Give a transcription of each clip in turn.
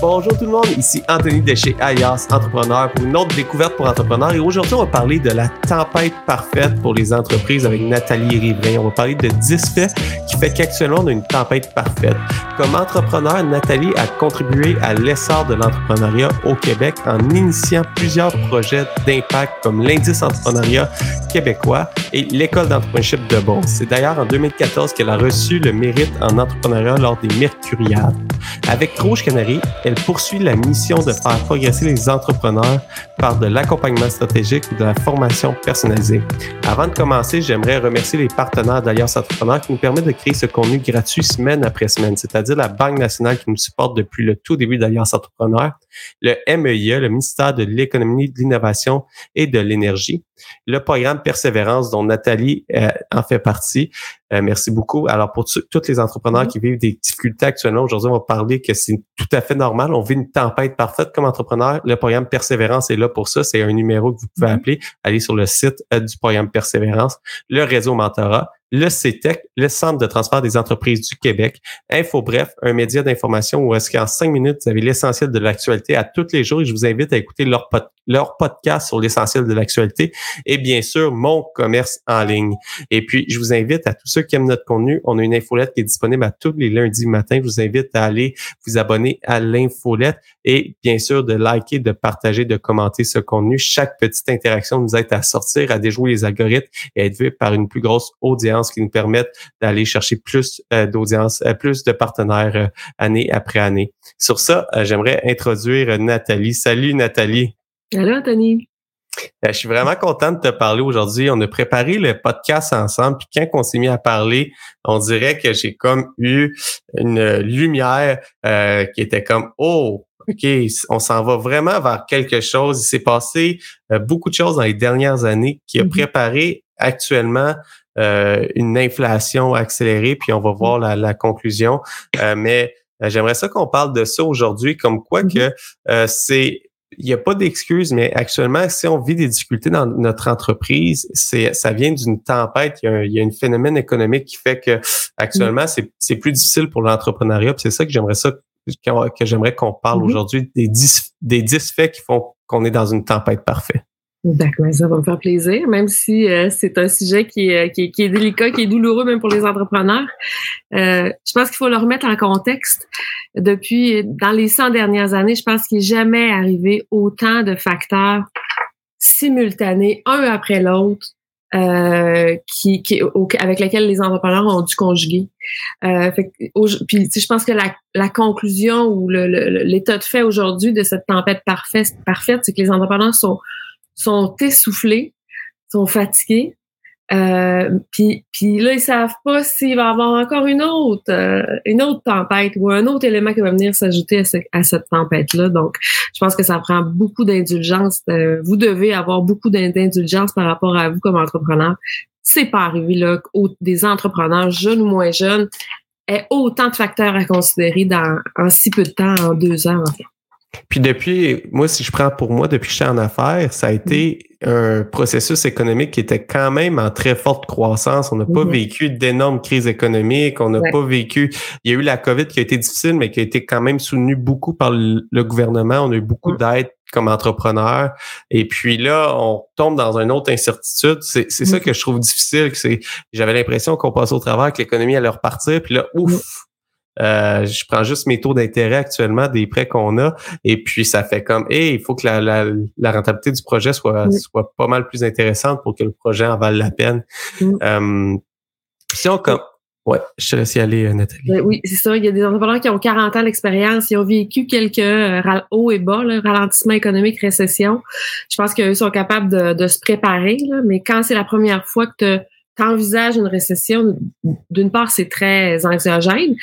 Bonjour tout le monde, ici Anthony de chez Alias Entrepreneur pour une autre découverte pour entrepreneurs. Et aujourd'hui, on va parler de la tempête parfaite pour les entreprises avec Nathalie Rivrain. On va parler de 10 faits qui fait qu'actuellement, on a une tempête parfaite. Comme entrepreneur, Nathalie a contribué à l'essor de l'entrepreneuriat au Québec en initiant plusieurs projets d'impact comme l'Indice entrepreneuriat québécois et l'École d'entrepreneurship de Beauce. C'est d'ailleurs en 2014 qu'elle a reçu le mérite en entrepreneuriat lors des Mercuriades. Avec Rouge Canary, elle poursuit la mission de faire progresser les entrepreneurs par de l'accompagnement stratégique ou de la formation personnalisée. Avant de commencer, j'aimerais remercier les partenaires d'Alliance Entrepreneur qui nous permettent de créer ce contenu gratuit semaine après semaine, c'est-à-dire la Banque nationale qui nous supporte depuis le tout début d'Alliance Entrepreneur, le MEIA, le ministère de l'économie, de l'innovation et de l'énergie, le programme Persévérance dont Nathalie euh, en fait partie. Euh, merci beaucoup. Alors, pour tous les entrepreneurs qui vivent des difficultés actuellement, aujourd'hui, on va parler que c'est tout à fait normal. On vit une tempête parfaite comme entrepreneur. Le programme Persévérance est là pour ça. C'est un numéro que vous pouvez appeler. Allez sur le site euh, du programme Persévérance, le réseau Mentorat le CETEC, le Centre de transfert des entreprises du Québec, Info Bref, un média d'information où est-ce qu'en cinq minutes, vous avez l'essentiel de l'actualité à tous les jours et je vous invite à écouter leur, leur podcast sur l'essentiel de l'actualité et bien sûr, mon commerce en ligne. Et puis, je vous invite à tous ceux qui aiment notre contenu, on a une infolette qui est disponible à tous les lundis matin. Je vous invite à aller vous abonner à l'infolette et bien sûr de liker, de partager, de commenter ce contenu. Chaque petite interaction nous aide à sortir, à déjouer les algorithmes et à être vu par une plus grosse audience qui nous permettent d'aller chercher plus euh, d'audience, euh, plus de partenaires euh, année après année. Sur ça, j'aimerais introduire Nathalie. Salut Nathalie. Salut Anthony. Je suis vraiment content de te parler aujourd'hui. On a préparé le podcast ensemble, puis quand on s'est mis à parler, on dirait que j'ai comme eu une lumière qui était comme oh OK, on s'en va vraiment vers quelque chose. Il s'est passé beaucoup de choses dans les dernières années qui a mm-hmm. préparé actuellement euh, une inflation accélérée, puis on va voir la, la conclusion. Euh, mais euh, j'aimerais ça qu'on parle de ça aujourd'hui, comme quoi mm-hmm. que c'est il n'y a pas d'excuse, mais actuellement, si on vit des difficultés dans notre entreprise, c'est ça vient d'une tempête. Il y, a un, il y a un phénomène économique qui fait que actuellement, mm-hmm. c'est plus difficile pour l'entrepreneuriat. C'est ça que j'aimerais ça que, j'aimerais qu'on parle mm-hmm. aujourd'hui des dix, des dix faits qui font qu'on est dans une tempête parfaite. D'accord, ça va me faire plaisir, même si euh, c'est un sujet qui est, qui, est, délicat, qui est douloureux même pour les entrepreneurs. Euh, je pense qu'il faut le remettre en contexte. Depuis, dans les 100 dernières années, je pense qu'il n'est jamais arrivé autant de facteurs simultanés, un après l'autre, euh, qui, qui, avec lesquels les entrepreneurs ont dû conjuguer. Euh, fait, puis je pense que la, la conclusion ou l'état de fait aujourd'hui de cette tempête parfaite, parfaite c'est que les entrepreneurs sont sont essoufflés, sont fatigués. Euh, puis, là, ils savent pas s'il va y avoir encore une autre, euh, une autre tempête ou un autre élément qui va venir s'ajouter à, cette tempête-là. Donc, je pense que ça prend beaucoup d'indulgence. Euh, vous devez avoir beaucoup d'indulgence par rapport à vous comme entrepreneur. C'est pas arrivé là des entrepreneurs jeunes ou moins jeunes aient autant de facteurs à considérer dans en si peu de temps, en deux ans en fait. Puis depuis, moi, si je prends pour moi, depuis que je suis en affaires, ça a été un processus économique qui était quand même en très forte croissance. On n'a pas mm-hmm. vécu d'énormes crises économiques. On n'a pas vécu. Il y a eu la COVID qui a été difficile, mais qui a été quand même soutenue beaucoup par le gouvernement. On a eu beaucoup mm. d'aide comme entrepreneur. Et puis là, on tombe dans une autre incertitude. C'est ça mm. que je trouve difficile. C'est, j'avais l'impression qu'on passait au travers, que l'économie allait repartir. Puis là, ouf, mm. Euh, je prends juste mes taux d'intérêt actuellement des prêts qu'on a et puis ça fait comme et il faut que la, la, la, rentabilité du projet soit, soit pas mal plus intéressante pour que le projet en vaille la peine. Mm. Euh, si on comme Ouais, je te laisse y aller, euh, Nathalie. Ben oui, c'est ça. Il y a des entrepreneurs qui ont 40 ans d'expérience, ils ont vécu quelques hauts et bas, là, ralentissement économique, récession. Je pense qu'eux sont capables de, de se préparer, là, mais quand c'est la première fois que tu envisages une récession, d'une part, c'est très anxiogène,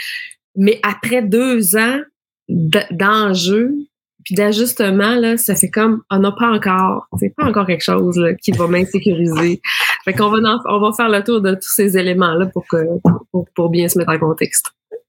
mais après deux ans d'enjeux, puis d'ajustement, là, ça fait comme on n'a pas encore, c'est pas encore quelque chose qui va m'insécuriser. fait qu'on va, on va faire le tour de tous ces éléments-là pour, que, pour, bien se mettre en contexte.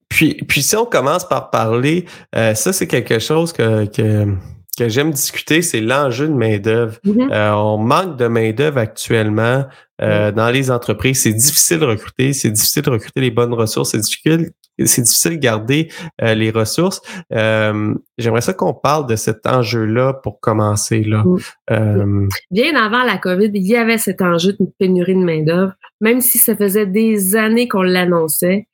Puis, puis si on commence par parler, euh, ça c'est quelque chose que, que que j'aime discuter, c'est l'enjeu de main-d'œuvre. Mm-hmm. on manque de main-d'œuvre actuellement. Euh, dans les entreprises, c'est difficile de recruter, c'est difficile de recruter les bonnes ressources, c'est difficile, c'est difficile de garder euh, les ressources. Euh, j'aimerais ça qu'on parle de cet enjeu-là pour commencer. Là. Bien avant la COVID, il y avait cet enjeu de pénurie de main-d'œuvre même si ça faisait des années qu'on l'annonçait,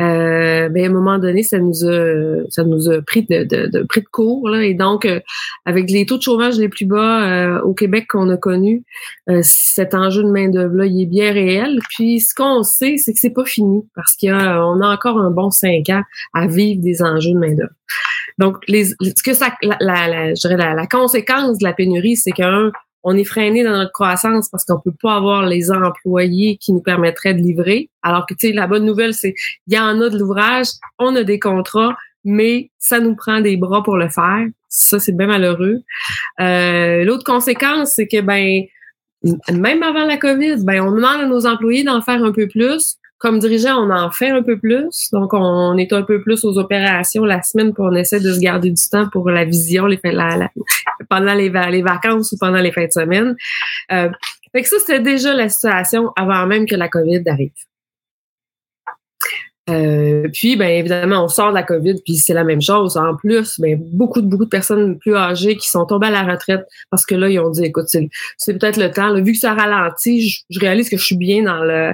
euh, ben à un moment donné, ça nous a, ça nous a pris de, de, de pris de court. Là, et donc, euh, avec les taux de chômage les plus bas euh, au Québec qu'on a connus, euh, cet enjeu de main-d'œuvre-là, il est bien réel. Puis ce qu'on sait, c'est que c'est pas fini parce qu'on a, encore un bon cinq ans à vivre des enjeux de main-d'œuvre. Donc, les, ce que ça, la, je dirais la conséquence de la pénurie, c'est qu'un on est freiné dans notre croissance parce qu'on peut pas avoir les employés qui nous permettraient de livrer. Alors que, tu sais, la bonne nouvelle, c'est il y en a de l'ouvrage, on a des contrats, mais ça nous prend des bras pour le faire. Ça, c'est bien malheureux. Euh, L'autre conséquence, c'est que, ben, même avant la COVID, ben, on demande à nos employés d'en faire un peu plus, comme dirigeant, on en fait un peu plus. Donc, on est un peu plus aux opérations la semaine, pour on essaie de se garder du temps pour la vision les, la, pendant les, les, vacances ou pendant les fins de semaine. Euh, fait que ça, c'était déjà la situation avant même que la COVID arrive. Euh, puis, ben évidemment, on sort de la COVID, puis c'est la même chose. En plus, ben, beaucoup beaucoup de personnes plus âgées qui sont tombées à la retraite parce que là, ils ont dit, écoute, c'est peut-être le temps. vu que ça ralentit, je, réalise que je suis bien dans le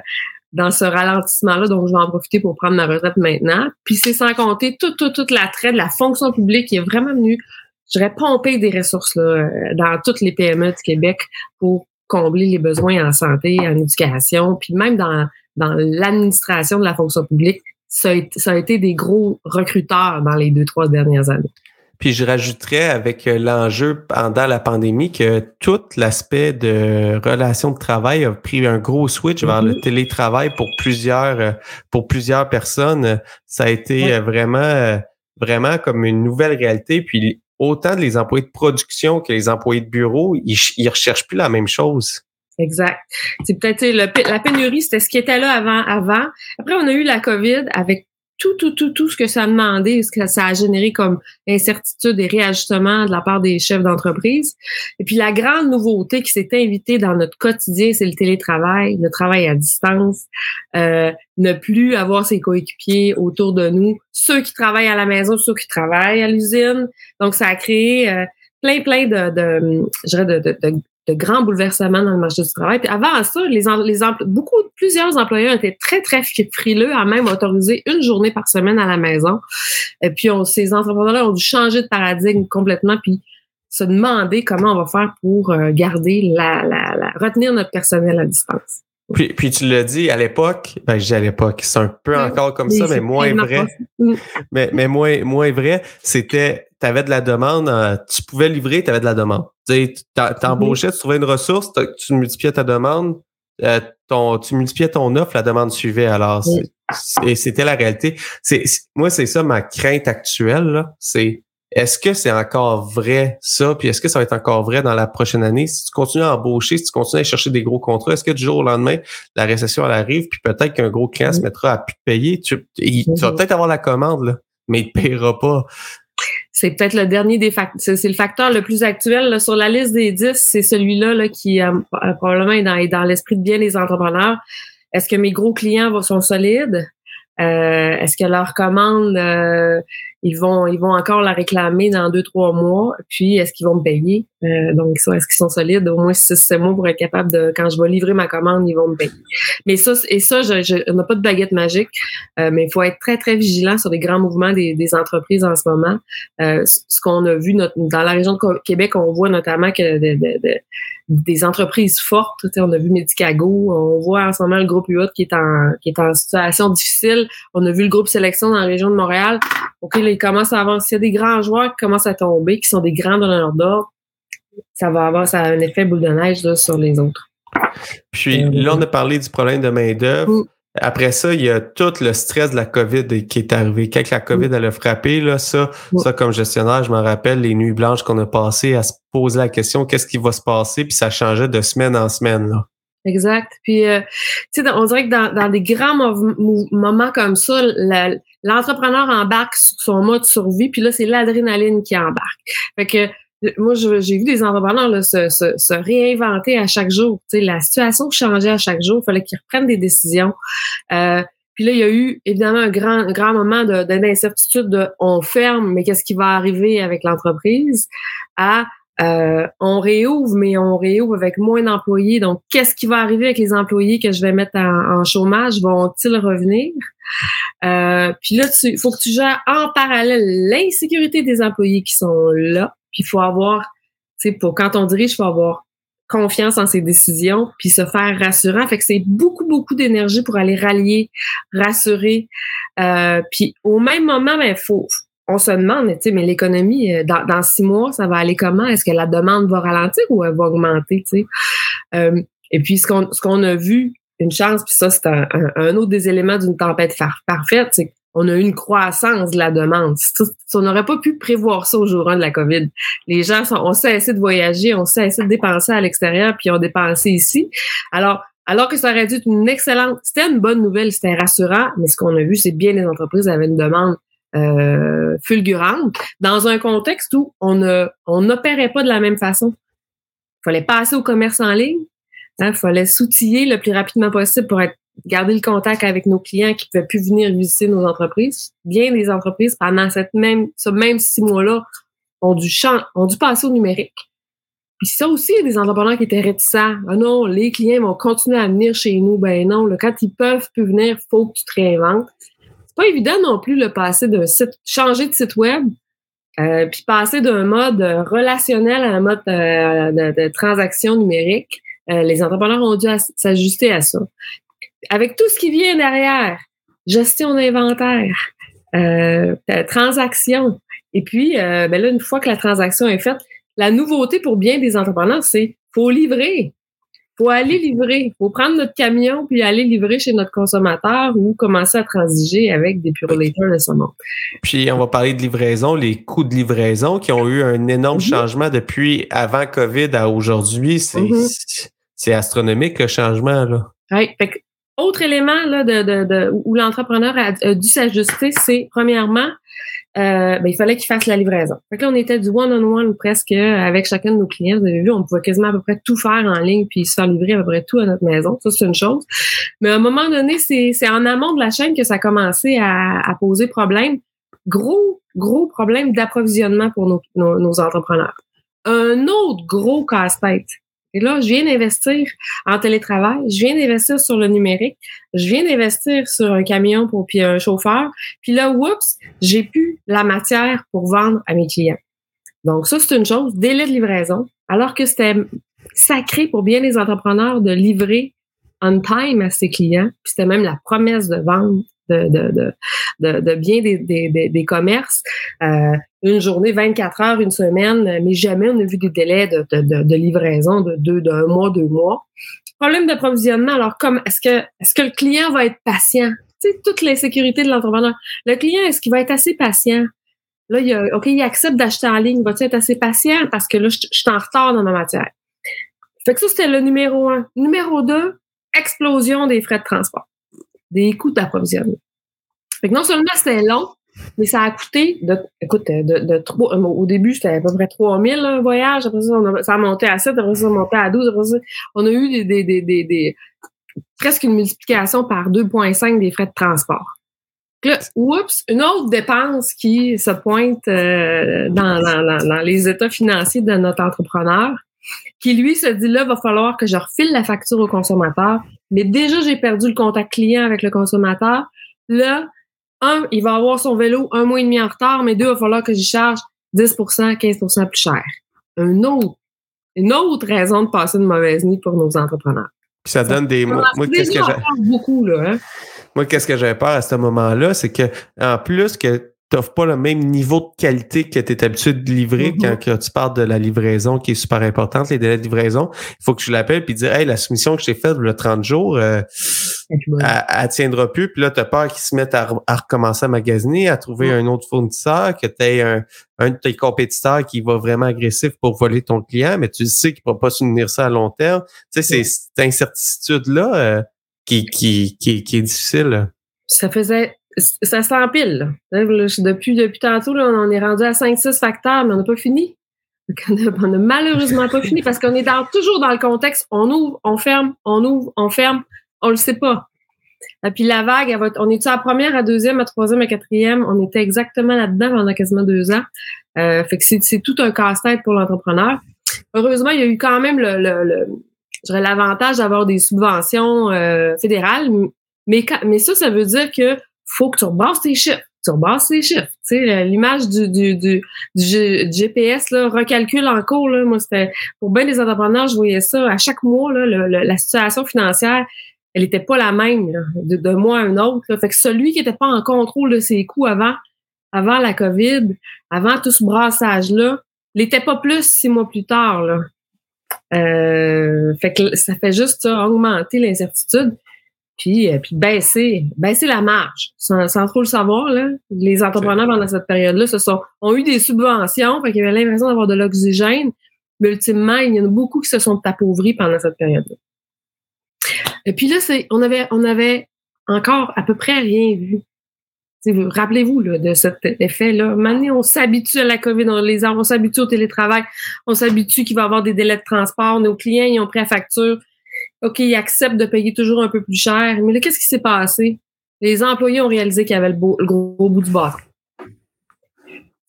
dans ce ralentissement-là, donc je vais en profiter pour prendre ma retraite maintenant. Puis c'est sans compter toute, toute, toute l'attrait de la fonction publique qui est vraiment venue, je dirais, pomper des ressources là, euh, dans toutes les PME du Québec pour combler les besoins en santé, en éducation, puis même dans, dans l'administration de la fonction publique. Ça a, ça a été des gros recruteurs dans les deux, trois dernières années. Puis je rajouterais avec euh, l'enjeu pendant la pandémie que tout l'aspect de relation de travail a pris un gros switch vers le mm-hmm. télétravail pour plusieurs euh, pour plusieurs personnes. Ça a été euh, vraiment vraiment comme une nouvelle réalité. Puis autant les employés de production que les employés de bureau, ils, ils recherchent plus la même chose. Exact. C'est peut-être la pénurie, c'était ce qui était là avant. Avant. Après, on a eu la COVID avec tout, tout, tout, tout ce que ça a demandé, ce que ça a généré comme incertitude et réajustement de la part des chefs d'entreprise. Et puis la grande nouveauté qui s'est invitée dans notre quotidien, c'est le télétravail, le travail à distance, euh, ne plus avoir ses coéquipiers autour de nous, ceux qui travaillent à la maison, ceux qui travaillent à l'usine. Donc ça a créé euh, plein, plein de, de, je dirais de, de, de grands bouleversements dans le marché du travail. Puis avant ça, les, les beaucoup, plusieurs employeurs étaient très, très frileux à même autoriser une journée par semaine à la maison. Et puis, on, ces entrepreneurs ont dû changer de paradigme complètement, puis se demander comment on va faire pour euh, garder la, la, la retenir notre personnel à distance. Puis, puis tu l'as dit à l'époque, ben je dis à l'époque, c'est un peu encore comme ça, mais moins vrai. Mais, mais moins, moins vrai, c'était tu avais de la demande, euh, tu pouvais livrer, tu avais de la demande. Tu t'embauchais, tu trouvais une ressource, tu multipliais ta demande, euh, ton, tu multipliais ton offre, la demande suivait. Alors, c'était la réalité. C'est, moi, c'est ça ma crainte actuelle. C'est est-ce que c'est encore vrai ça? Puis est-ce que ça va être encore vrai dans la prochaine année? Si tu continues à embaucher, si tu continues à chercher des gros contrats, est-ce que du jour au lendemain, la récession elle arrive, puis peut-être qu'un gros client se mettra à plus payer? Tu, tu vas peut-être avoir la commande, là, mais il ne paiera pas c'est peut-être le dernier des facteurs, c'est le facteur le plus actuel sur la liste des 10, c'est celui-là là, qui euh, probablement est dans, l'esprit de bien des entrepreneurs. Est-ce que mes gros clients sont solides? Euh, est-ce que leur commande, euh, ils vont ils vont encore la réclamer dans deux, trois mois? Puis est-ce qu'ils vont me payer? Euh, donc, est-ce qu'ils sont solides? Au moins six, sept pour être capable de, quand je vais livrer ma commande, ils vont me payer. Mais ça, et ça, je, je on n'a pas de baguette magique, mais il faut être très, très vigilant sur les grands mouvements des, des entreprises en ce moment. ce qu'on a vu notre, dans la région de Québec, on voit notamment que de, des entreprises fortes. On a vu Medicago, on voit en ce moment le groupe UOT qui est en qui est en situation difficile. On a vu le groupe Sélection dans la région de Montréal. OK, là, il commence à avoir, s'il y a des grands joueurs qui commencent à tomber, qui sont des grands donneurs d'ordre, ça va avoir ça a un effet boule de neige sur les autres. Puis là, on a parlé du problème de main-d'œuvre. Après ça, il y a tout le stress de la COVID qui est arrivé. Quand la COVID elle a frappé, là, ça, ça, comme gestionnaire, je me rappelle les nuits blanches qu'on a passées à se poser la question qu'est-ce qui va se passer, puis ça changeait de semaine en semaine. Là. Exact. Puis, euh, tu sais, on dirait que dans, dans des grands moments comme ça, l'entrepreneur embarque sur son mode survie, puis là, c'est l'adrénaline qui embarque. Fait que moi, j'ai vu des entrepreneurs là, se, se, réinventer à chaque jour. sais, la situation changeait à chaque jour. Il fallait qu'ils reprennent des décisions. Euh, puis là, il y a eu évidemment un grand, grand moment d'incertitude de, on ferme, mais qu'est-ce qui va arriver avec l'entreprise euh, on réouvre, mais on réouvre avec moins d'employés. Donc, qu'est-ce qui va arriver avec les employés que je vais mettre en, chômage? Vont-ils revenir? Euh, puis là, il faut que tu gères en parallèle l'insécurité des employés qui sont là. Puis il faut avoir, tu sais, pour quand on dirige, il faut avoir confiance en ses décisions, puis se faire rassurant. Fait que c'est beaucoup, beaucoup d'énergie pour aller rallier, rassurer. Euh, puis au même moment, ben, faut, on se demande, tu sais, mais l'économie, euh, dans, six mois, ça va aller comment? Est-ce que la demande va ralentir ou elle va augmenter, tu sais? Euh, et puis, ce qu'on, ce qu'on a vu, une chance, puis ça, c'est un, un, autre des éléments d'une tempête parfaite, c'est qu'on a eu une croissance de la demande. On n'aurait pas pu prévoir ça au jour 1 de la COVID. Les gens sont, ont cessé de voyager, ont cessé de dépenser à l'extérieur, puis ont dépensé ici. Alors, alors que ça aurait dû être une excellente, c'était une bonne nouvelle, c'était rassurant, mais ce qu'on a vu, c'est bien les entreprises avaient une demande euh, fulgurante dans un contexte où on ne on n'opérait pas de la même façon. Il fallait passer au commerce en ligne. Il hein, fallait s'outiller le plus rapidement possible pour garder le contact avec nos clients qui ne pouvaient plus venir visiter nos entreprises. Bien des entreprises, pendant cette même, ce même six mois-là, ont dû, ont passer au numérique. Puis ça aussi, il y a des entrepreneurs qui étaient réticents. Ah non, les clients vont continuer à venir chez nous. Ben non, quand ils peuvent plus venir, il faut que tu te réinventes pas évident non plus le passer d'un site, changer de site web, euh, puis passer d'un mode relationnel à un mode euh, de, transaction numérique. Euh, les entrepreneurs ont dû s'ajuster à ça. Avec tout ce qui vient derrière, gestion d'inventaire, euh, transaction, et puis ben là, une fois que la transaction est faite, la nouveauté pour bien des entrepreneurs, c'est faut livrer faut aller livrer. faut prendre notre camion puis aller livrer chez notre consommateur ou commencer à transiger avec des purulators de saumon. Puis on va parler de livraison, les coûts de livraison qui ont eu un énorme mhm. changement depuis avant COVID à aujourd'hui. Mhm. C'est astronomique le changement. Là. Autre élément là, de, de, de où l'entrepreneur a, dû s'ajuster, c'est premièrement, euh, ben, il fallait qu'il fasse la livraison. Fait que là, on était du one-on-one presque avec chacun de nos clients. Vous avez vu, on pouvait quasiment à peu près tout faire en ligne puis se faire livrer à peu près tout à notre maison. Ça, c'est une chose. Mais à un moment donné, c'est en amont de la chaîne que ça a commencé à, à poser problème. Gros, gros problème d'approvisionnement pour nos, nos, nos entrepreneurs. Un autre gros casse-tête, et là, je viens d'investir en télétravail, je viens d'investir sur le numérique, je viens d'investir sur un camion pour puis un chauffeur. Puis là, oups, j'ai plus la matière pour vendre à mes clients. Donc ça, c'est une chose, délai de livraison, alors que c'était sacré pour bien les entrepreneurs de livrer on time à ses clients. Puis c'était même la promesse de vente de, de, de, de, bien des, des, des, commerces. Euh, une journée, 24 heures, une semaine, mais jamais on a vu des délais de, de, de livraison de deux, d'un mois, deux mois. Problème d'approvisionnement. Alors, comme est-ce que est-ce que le client va être patient? Sais, toute l'insécurité de l'entrepreneur. Le client, est-ce qu'il va être assez patient? Là, il a, OK, il accepte d'acheter en ligne. Va-t-il être assez patient? Parce que là, je, je suis en retard dans ma matière. Fait que ça, c'était le numéro un. Numéro deux, explosion des frais de transport des coûts d'approvisionnement. Fait que non seulement c'était long, mais ça a coûté, écoute, de, euh, au début, c'était à peu près 3000 un voyage, après ça, ça a monté à 7, après ça, a monté à 12, après ça, on a eu presque une multiplication par 2,5 des frais de transport. Une autre dépense qui se pointe euh, dans, dans, dans, les états financiers de notre entrepreneur, qui lui se dit là, va falloir que je refile la facture au consommateur. Mais déjà, j'ai perdu le contact client avec le consommateur. Là, un, il va avoir son vélo un mois et demi en retard, mais deux, il va falloir que j'y charge 10% 15% plus cher. Un autre, une autre raison de passer une mauvaise nuit pour nos entrepreneurs. ça donne des. Moi, qu'est-ce que j'ai. beaucoup, là. Hein? Moi, qu'est-ce que j'avais peur à ce moment-là, c'est que, en plus que t'offres pas le même niveau de qualité que tu es habitué de livrer mm-hmm. quand, tu parles de la livraison qui est super importante, les délais de livraison. Il faut que je l'appelle puis dire Hey, la soumission que j'ai faite le 30 jours, euh, elle, tiendra plus. Puis là, tu as peur qu'ils se mettent à, recommencer à magasiner, à trouver un autre fournisseur, que tu aies un, un de tes compétiteurs qui va vraiment agressif pour voler ton client, mais tu sais qu'il ne va pas soutenir ça à long terme. Tu sais, c'est cette incertitude-là euh, qui, qui, qui, qui est difficile. Ça faisait ça s'empile. Depuis, depuis tantôt, on est rendu à 5-6 facteurs, mais on n'a pas fini. On n'a malheureusement pas fini parce qu'on est toujours dans le contexte, on ouvre, on ferme, on ouvre, on ferme, on le sait pas. Et puis la vague, on est-tu à première, à deuxième, à troisième, à quatrième? On était exactement là-dedans pendant quasiment deux ans. Euh, fait que c'est, tout un casse-tête pour l'entrepreneur. Heureusement, il y a eu quand même l'avantage d'avoir des subventions euh, fédérales, mais ça, ça veut dire que faut que tu rebasses tes chiffres tu rebasses les chiffres. Tu sais, l'image du, du, du, du, GPS là, recalcule en cours. Là, moi, c'était pour bien des entrepreneurs, je voyais ça à chaque mois. Là, la situation financière, elle n'était pas la même de, de mois à un autre. Là. Fait que celui qui n'était pas en contrôle de ses coûts avant, avant la COVID, avant tout ce brassage-là, l'était pas plus six mois plus tard. Là. Euh, fait que ça fait juste ça, augmenter l'incertitude puis, euh, puis baisser, baisser la marge. Sans, trop le savoir, là, les entrepreneurs pendant cette période-là se sont, ont eu des subventions, fait qu'ils avaient l'impression d'avoir de l'oxygène, mais ultimement, il y en a beaucoup qui se sont appauvris pendant cette période-là. Et puis là, c'est, on avait, on avait encore à peu près rien vu. Rappelez-vous là, de cet effet-là. Maintenant, on s'habitue à la COVID, on, les, on s'habitue au télétravail, on s'habitue qu'il va y avoir des délais de transport, nos clients, ils ont pris la facture OK, ils acceptent de payer toujours un peu plus cher. Mais là, qu'est-ce qui s'est passé? Les employés ont réalisé qu'il y avait le, gros, bout du bâton.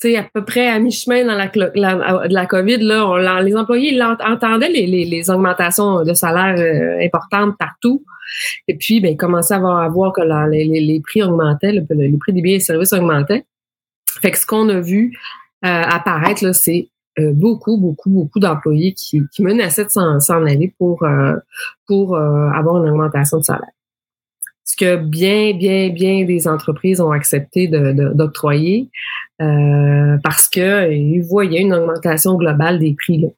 Tu sais, à peu près à mi-chemin dans la, de la COVID, là, les employés entendaient les, augmentations de salaire euh, importantes partout. Et puis, ben, ils commençaient à voir, que les, prix augmentaient, les prix des biens et services augmentaient. Fait que ce qu'on a vu euh, apparaître, c'est euh, beaucoup, beaucoup, beaucoup d'employés qui, qui, menaçaient de s'en aller pour, euh, pour euh, avoir une augmentation de salaire. Ce que bien, bien, bien des entreprises ont accepté d'octroyer de, parce qu'ils voyaient une augmentation globale des prix. Là.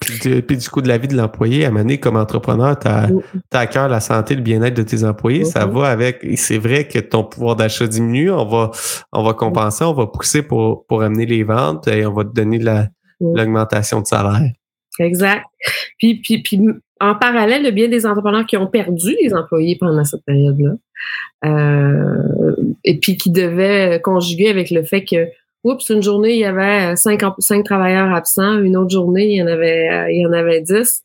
Puis, du coup, de la vie de l'employé, à mener comme entrepreneur, tu as, à cœur la santé, le bien-être de tes employés. Ça va avec. C'est vrai que ton pouvoir d'achat diminue. On va, on va compenser, on va pousser pour, pour amener les ventes et on va te donner l'augmentation de salaire. Exact. Puis, puis, puis, en parallèle, il y a bien des entrepreneurs qui ont perdu les employés pendant cette période-là. Euh, et puis qui devaient conjuguer avec le fait que oups, une journée, il y avait euh, cinq, cinq travailleurs absents. Une autre journée, il y en avait, euh, il y en avait dix.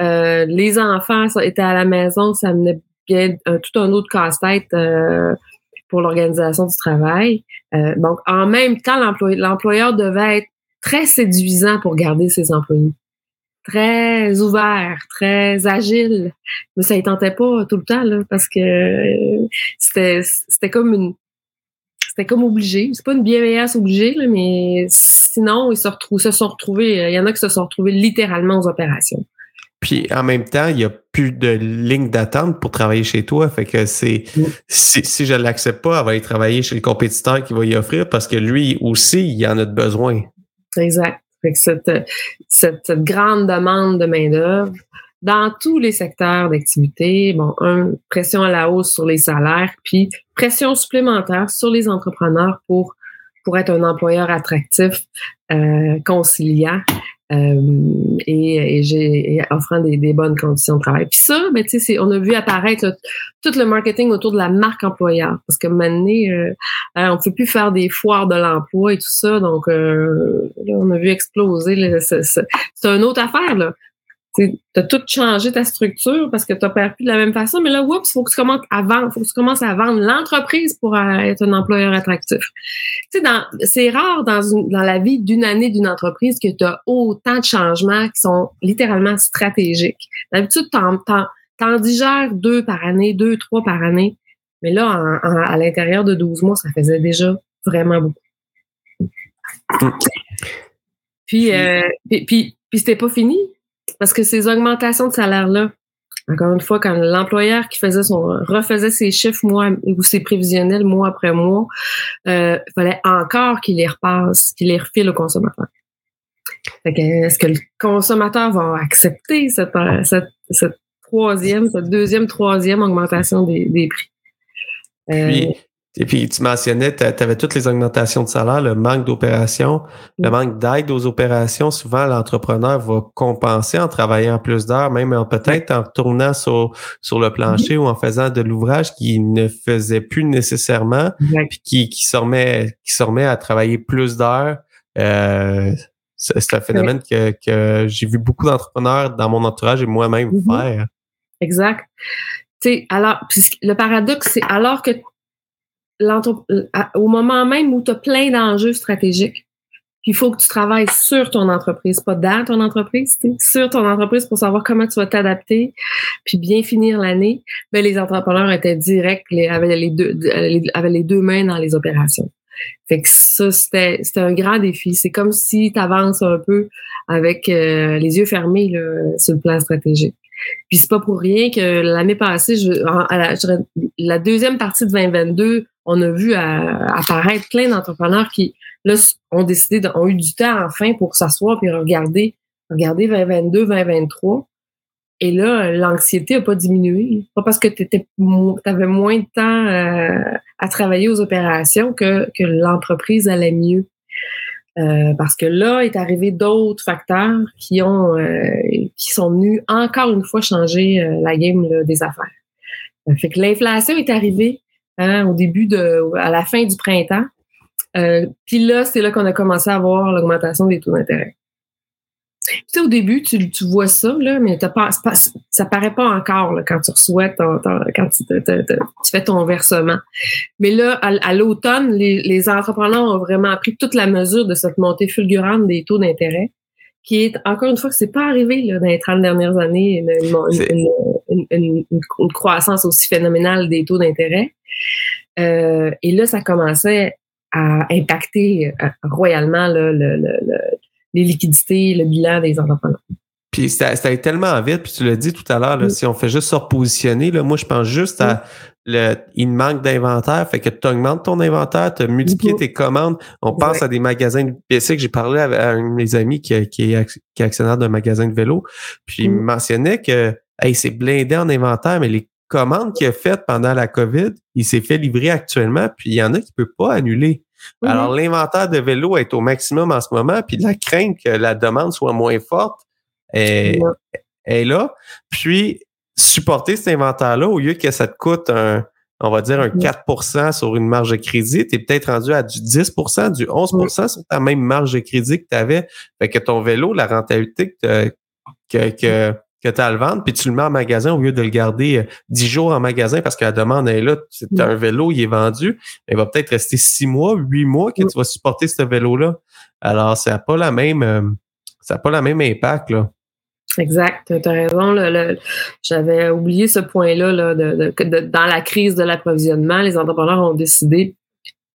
Euh, les enfants étaient à la maison, ça menait bien tout un autre casse-tête pour l'organisation du travail. donc, en même temps, l'employeur devait être très séduisant pour garder ses employés. Très ouvert, très agile. Mais ça ne tentait pas tout le temps, là, parce que c'était, c'était comme une, c'était comme obligé. C'est pas une bienveillance obligée, là, mais sinon, ils se, se sont retrouvés, il y en a qui se sont retrouvés littéralement aux opérations. Puis en même temps, il n'y a plus de ligne d'attente pour travailler chez toi. Fait que c'est mm. si, je ne l'accepte pas, elle va aller travailler chez le compétiteur qui va y offrir parce que lui aussi, il en a de besoin. Exact. Fait que cette, cette, cette grande demande de main-d'œuvre, dans tous les secteurs d'activité. Bon, un, pression à la hausse sur les salaires, puis pression supplémentaire sur les entrepreneurs pour, pour être un employeur attractif, euh, conciliant euh, et, offrant des, bonnes conditions de travail. Puis ça, ben, on a vu apparaître tout le marketing autour de la marque employeur. Parce que maintenant, euh, on ne peut plus faire des foires de l'emploi et tout ça. Donc, là, on a vu exploser. C'est une autre affaire. Là tu as tout changé ta structure parce que tu n'as plus de la même façon, mais là, oups, faut que tu commences à vendre, faut que tu commences à vendre l'entreprise pour euh, être un employeur attractif. Tu sais, c'est rare dans, une, dans la vie d'une année d'une entreprise que tu as autant de changements qui sont littéralement stratégiques. D'habitude, tu en, digères deux par année, deux, trois par année. Mais là, à l'intérieur de 12 mois, ça faisait déjà vraiment beaucoup. Puis, euh, puis, puis, puis c'était pas fini. Parce que ces augmentations de salaire-là, encore une fois, quand l'employeur qui faisait son refaisait ses chiffres mois ou ses prévisionnels mois après mois, euh, il fallait encore qu'il les repasse, qu'il les refile au consommateur. Est-ce que le consommateur va accepter cette, cette, troisième, cette deuxième, troisième augmentation des, des prix? Euh, et puis, tu mentionnais, tu avais toutes les augmentations de salaire, le manque d'opérations, le manque d'aide aux opérations. Souvent, l'entrepreneur va compenser en travaillant plus d'heures, même peut-être en tournant sur, sur le plancher ou en faisant de l'ouvrage qu'il ne faisait plus nécessairement, puis qui, qui, se remet, qui se remet à travailler plus d'heures. Euh, C'est un phénomène que, que j'ai vu beaucoup d'entrepreneurs dans mon entourage et moi-même mm-hmm. faire. Exact. Tu sais, alors, le paradoxe, c'est alors que au moment même où tu as plein d'enjeux stratégiques, il faut que tu travailles sur ton entreprise, pas dans ton entreprise, sur ton entreprise pour savoir comment tu vas t'adapter, puis bien finir l'année. Ben, les entrepreneurs étaient directs, les, avaient, les deux, avaient les deux mains dans les opérations. Fait que ça, c'était, c'était un grand défi. C'est comme si tu avances un peu avec euh, les yeux fermés là, sur le plan stratégique. Puis c'est pas pour rien que l'année passée, je, la, la, deuxième partie de 2022, on a vu apparaître plein d'entrepreneurs qui là ont décidé, ont eu du temps enfin pour s'asseoir puis regarder, regarder 2022, 2023. Et là, l'anxiété n'a pas diminué. Pas parce que tu avais moins de temps euh, à travailler aux opérations que, l'entreprise allait mieux. Euh, parce que là est arrivé d'autres facteurs qui ont euh, qui sont venus encore une fois changer la game des affaires. fait que l'inflation est arrivée hein, au début de à la fin du printemps. Puis là, c'est là qu'on a commencé à voir l'augmentation des taux d'intérêt. Tu sais, au début, tu, tu vois ça, là, mais pas, pas, ça paraît pas encore là, quand tu reçois ton, quand tu, tu, fais ton versement. Mais là, à, l'automne, les, les, entrepreneurs ont vraiment pris toute la mesure de cette montée fulgurante des taux d'intérêt, qui est, encore une fois, que c'est pas arrivé là, dans les 30 dernières années, une, une, une croissance aussi phénoménale des taux d'intérêt. Euh, et là, ça commençait à impacter euh, royalement là, le, le, les liquidités, le bilan des entrepreneurs. Puis ça, ça tellement vite, puis tu l'as dit tout à l'heure, si on fait juste se repositionner, là, moi je pense juste à le, il manque d'inventaire, fait que tu augmentes ton inventaire, tu as multiplié tes commandes. On pense à des magasins de PC que j'ai parlé avec un de mes amis qui, qui, est, qui est actionnaire d'un magasin de vélo, puis il me mentionnait que hey, c'est blindé en inventaire, mais les commandes qu'il a faites pendant la COVID, il s'est fait livrer actuellement, puis il y en a qui ne peut pas annuler. Alors, l'inventaire de vélo est au maximum en ce moment, puis la crainte que la demande soit moins forte est, là. Puis, supporter cet inventaire-là, au lieu que ça te coûte un, on va dire un 4% sur une marge de crédit, tu es peut-être rendu à du 10% du 11% sur ta même marge de crédit que tu avais. Fait que ton vélo, la rentabilité que, que, que tu as à le vendre, puis tu le mets en magasin au lieu de le garder 10 euh, jours en magasin parce que la demande est là. C'est un vélo, il est vendu. Il va peut-être rester 6 mois, 8 mois que tu vas supporter ce vélo-là. Alors, ça n'a pas la même euh, ça pas la même impact. Là. Exact, tu as raison. J'avais oublié ce point-là là, de, dans la crise de l'approvisionnement. Les entrepreneurs ont décidé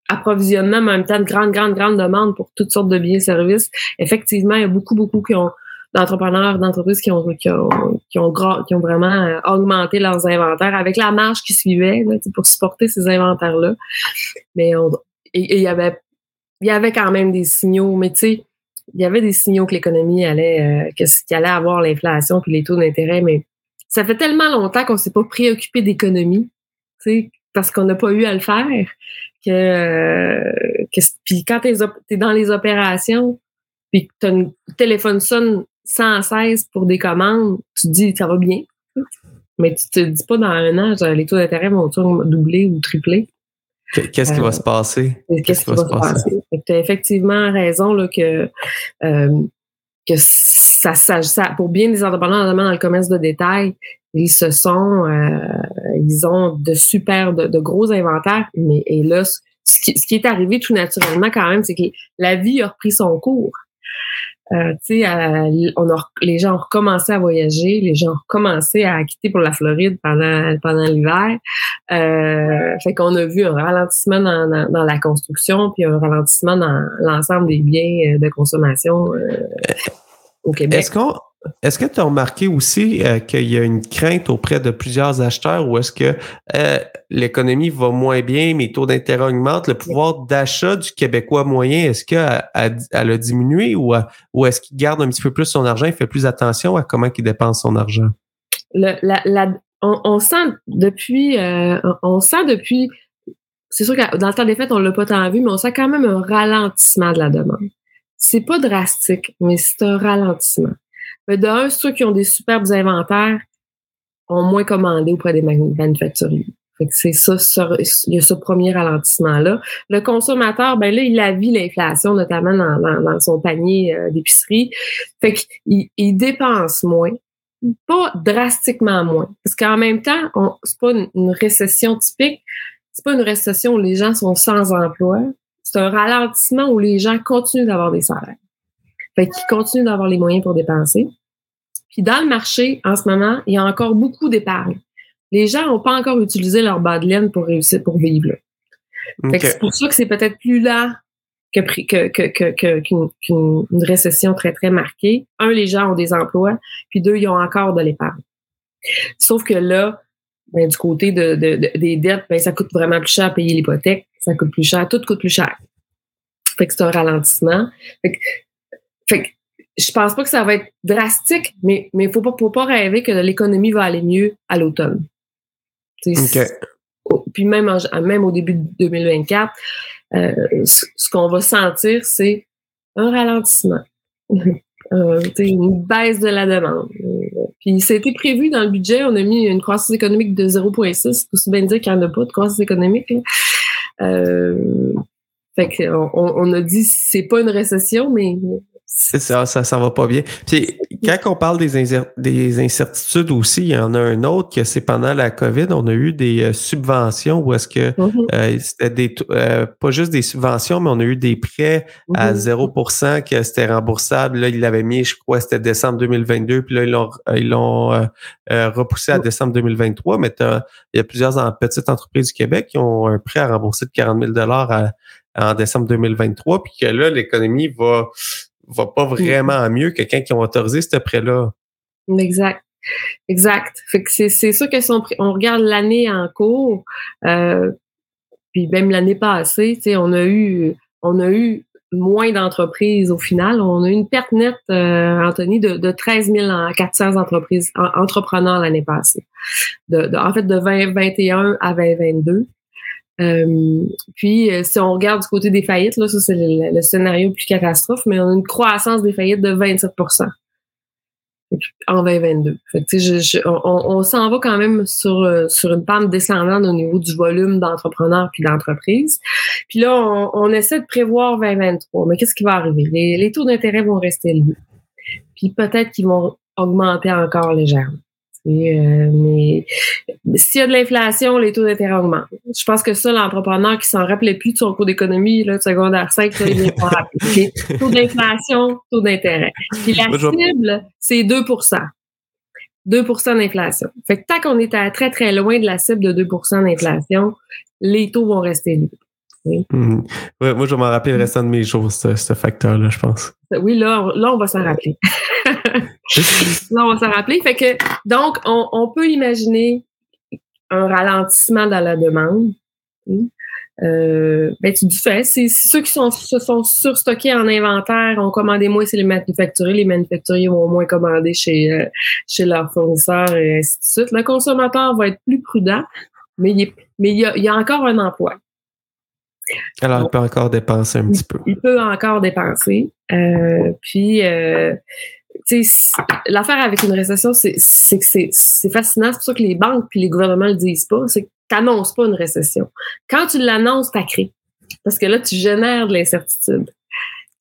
approvisionnement, mais en même temps, de grande, grande, grande demande pour toutes sortes de biens et services. Effectivement, il y a beaucoup, beaucoup qui ont d'entrepreneurs, d'entreprises qui ont, qui ont, qui ont, qui ont vraiment euh, augmenté leurs inventaires avec la marge qui suivait là, pour supporter ces inventaires-là. Mais il y avait il y avait quand même des signaux, mais tu sais, il y avait des signaux que l'économie allait, euh, qu'il allait avoir l'inflation puis les taux d'intérêt, mais ça fait tellement longtemps qu'on s'est pas préoccupé d'économie, parce qu'on n'a pas eu à le faire, que, euh, puis quand tu es, dans les opérations, puis que ton téléphone sonne sans cesse pour des commandes, tu te dis ça va bien. Mais tu te dis pas dans un an, les taux d'intérêt vont doubler ou tripler. Qu'est-ce qui va se passer? Qu'est-ce qui va, se passer? Tu as effectivement raison là, que, euh, que ça, ça, pour bien des entrepreneurs, notamment dans le commerce de détail, ils se sont, euh, ils ont de super, de, gros inventaires, mais et là, ce qui, ce qui, est arrivé tout naturellement quand même, c'est que la vie a repris son cours. Euh, tu sais, on a, les gens ont recommencé à voyager, les gens ont recommencé à quitter pour la Floride pendant pendant l'hiver. Euh, fait qu'on a vu un ralentissement dans, dans, la construction, puis un ralentissement dans l'ensemble des biens euh, de consommation euh, au Québec. Est-ce que tu as remarqué aussi euh, qu'il y a une crainte auprès de plusieurs acheteurs ou est-ce que euh, l'économie va moins bien, mes taux d'intérêt augmentent, le pouvoir d'achat du Québécois moyen, est-ce qu'elle a diminué ou, ou est-ce qu'il garde un petit peu plus son argent, il fait plus attention à comment il dépense son argent? on, sent depuis, euh, on sent depuis, c'est sûr que dans le temps des fêtes, on l'a pas tant vu, mais on sent quand même un ralentissement de la demande. C'est pas drastique, mais c'est un ralentissement. D'un, ceux qui ont des superbes inventaires ont moins commandé auprès des manufacturiers. Fait que c'est ça, il y a ce premier ralentissement-là. Le consommateur, ben là, il a vu l'inflation, notamment dans, son panier euh, d'épicerie. Fait qu'il il dépense moins, pas drastiquement moins. Parce qu'en même temps, c'est pas une, récession typique, c'est pas une récession où les gens sont sans emploi, c'est un ralentissement où les gens continuent d'avoir des salaires. Fait qu'ils continuent d'avoir les moyens pour dépenser. Puis dans le marché, en ce moment, il y a encore beaucoup d'épargne. Les gens n'ont pas encore utilisé leur bas de laine pour réussir, pour vivre. C'est pour ça que c'est peut-être plus lent que, qu'une récession très, très marquée. Un, les gens ont des emplois, puis deux, ils ont encore de l'épargne. Sauf que là, ben, du côté de, des dettes, ben, ça coûte vraiment plus cher à payer l'hypothèque, ça coûte plus cher, tout coûte plus cher. Fait que c'est un ralentissement. Fait que, fait que je pense pas que ça va être drastique, mais il faut pas, faut pas rêver que l'économie va aller mieux à l'automne. Puis même, même au début de 2024, euh, ce, qu'on va sentir, c'est un ralentissement. euh, une baisse de la demande. Puis c'était prévu dans le budget, on a mis une croissance économique de 0,6, pour se bien dire qu'il n'y en a pas de croissance économique. Euh, fait qu'on on a dit c'est pas une récession, mais c'est ça, ça ça va pas bien. Puis quand on parle des, des incertitudes aussi, il y en a un autre que c'est pendant la COVID, on a eu des euh, subventions où est-ce que mm-hmm. euh, c'était des euh, pas juste des subventions, mais on a eu des prêts à 0 mm-hmm. que c'était remboursable. Là, ils l'avaient mis, je crois, c'était décembre 2022, puis là, ils l'ont ils l'ont repoussé à mm. décembre 2023. Mais il y a plusieurs petites entreprises du Québec qui ont un prêt à rembourser de 40 000 dollars en décembre 2023, puis que là, l'économie va va pas mm. vraiment mieux que quelqu'un qui ont autorisé ce prêt-là. Exact. Exact. Fait que c'est, c'est sûr que si on, regarde l'année en cours, euh, puis même l'année passée, on a eu on a eu moins d'entreprises au final. On a eu une perte nette, euh, Anthony, de, de 13 400 entreprises, entrepreneurs l'année passée. De, en fait, de 2021 à 2022. Euh, puis, euh, si on regarde du côté des faillites, là, ça, c'est le, scénario plus catastrophe, mais on a une croissance des faillites de 27% en 2022. Fait que, je, je, on, on s'en va quand même sur, euh, sur une pente descendante au niveau du volume d'entrepreneurs puis d'entreprises. Puis là, on, on, essaie de prévoir 2023. Mais qu'est-ce qui va arriver? Les, les taux d'intérêt vont rester élevés. Puis peut-être qu'ils vont augmenter encore légèrement. Euh, mais s'il y a de l'inflation, les taux d'intérêt augmentent. Je pense que ça, l'entrepreneur qui s'en rappelait plus de son cours d'économie, là, de secondaire 5, ça, il est rappeler. Taux d'inflation, taux d'intérêt. Puis la cible, c'est 2% 2% d'inflation. Fait que tant qu'on est à très, très loin de la cible de 2% d'inflation, les taux vont rester Mhm. moi, je vais m'en rappeler le restant de mes jours, ce, facteur-là, je pense. Oui, là, là on va s'en rappeler. là, on va s'en rappeler. Fait que, donc, on, peut imaginer un ralentissement dans la demande. Euh, ben, tu dis fait, c'est ceux qui sont, se sont surstockés en inventaire, ont commandé moins, c'est les manufacturiers. Les manufacturiers vont moins commander chez, euh, chez leurs fournisseurs et ainsi de suite. Le consommateur va être plus prudent, mais il, mais il, y, a, il y a encore un emploi. Alors, il peut encore dépenser un petit peu. Il peut encore dépenser. Euh, puis, euh, l'affaire avec une récession, c'est que c'est fascinant. C'est pour ça que les banques puis les gouvernements le disent pas. C'est que tu n'annonces pas une récession. Quand tu l'annonces, tu crées. Parce que là, tu génères de l'incertitude.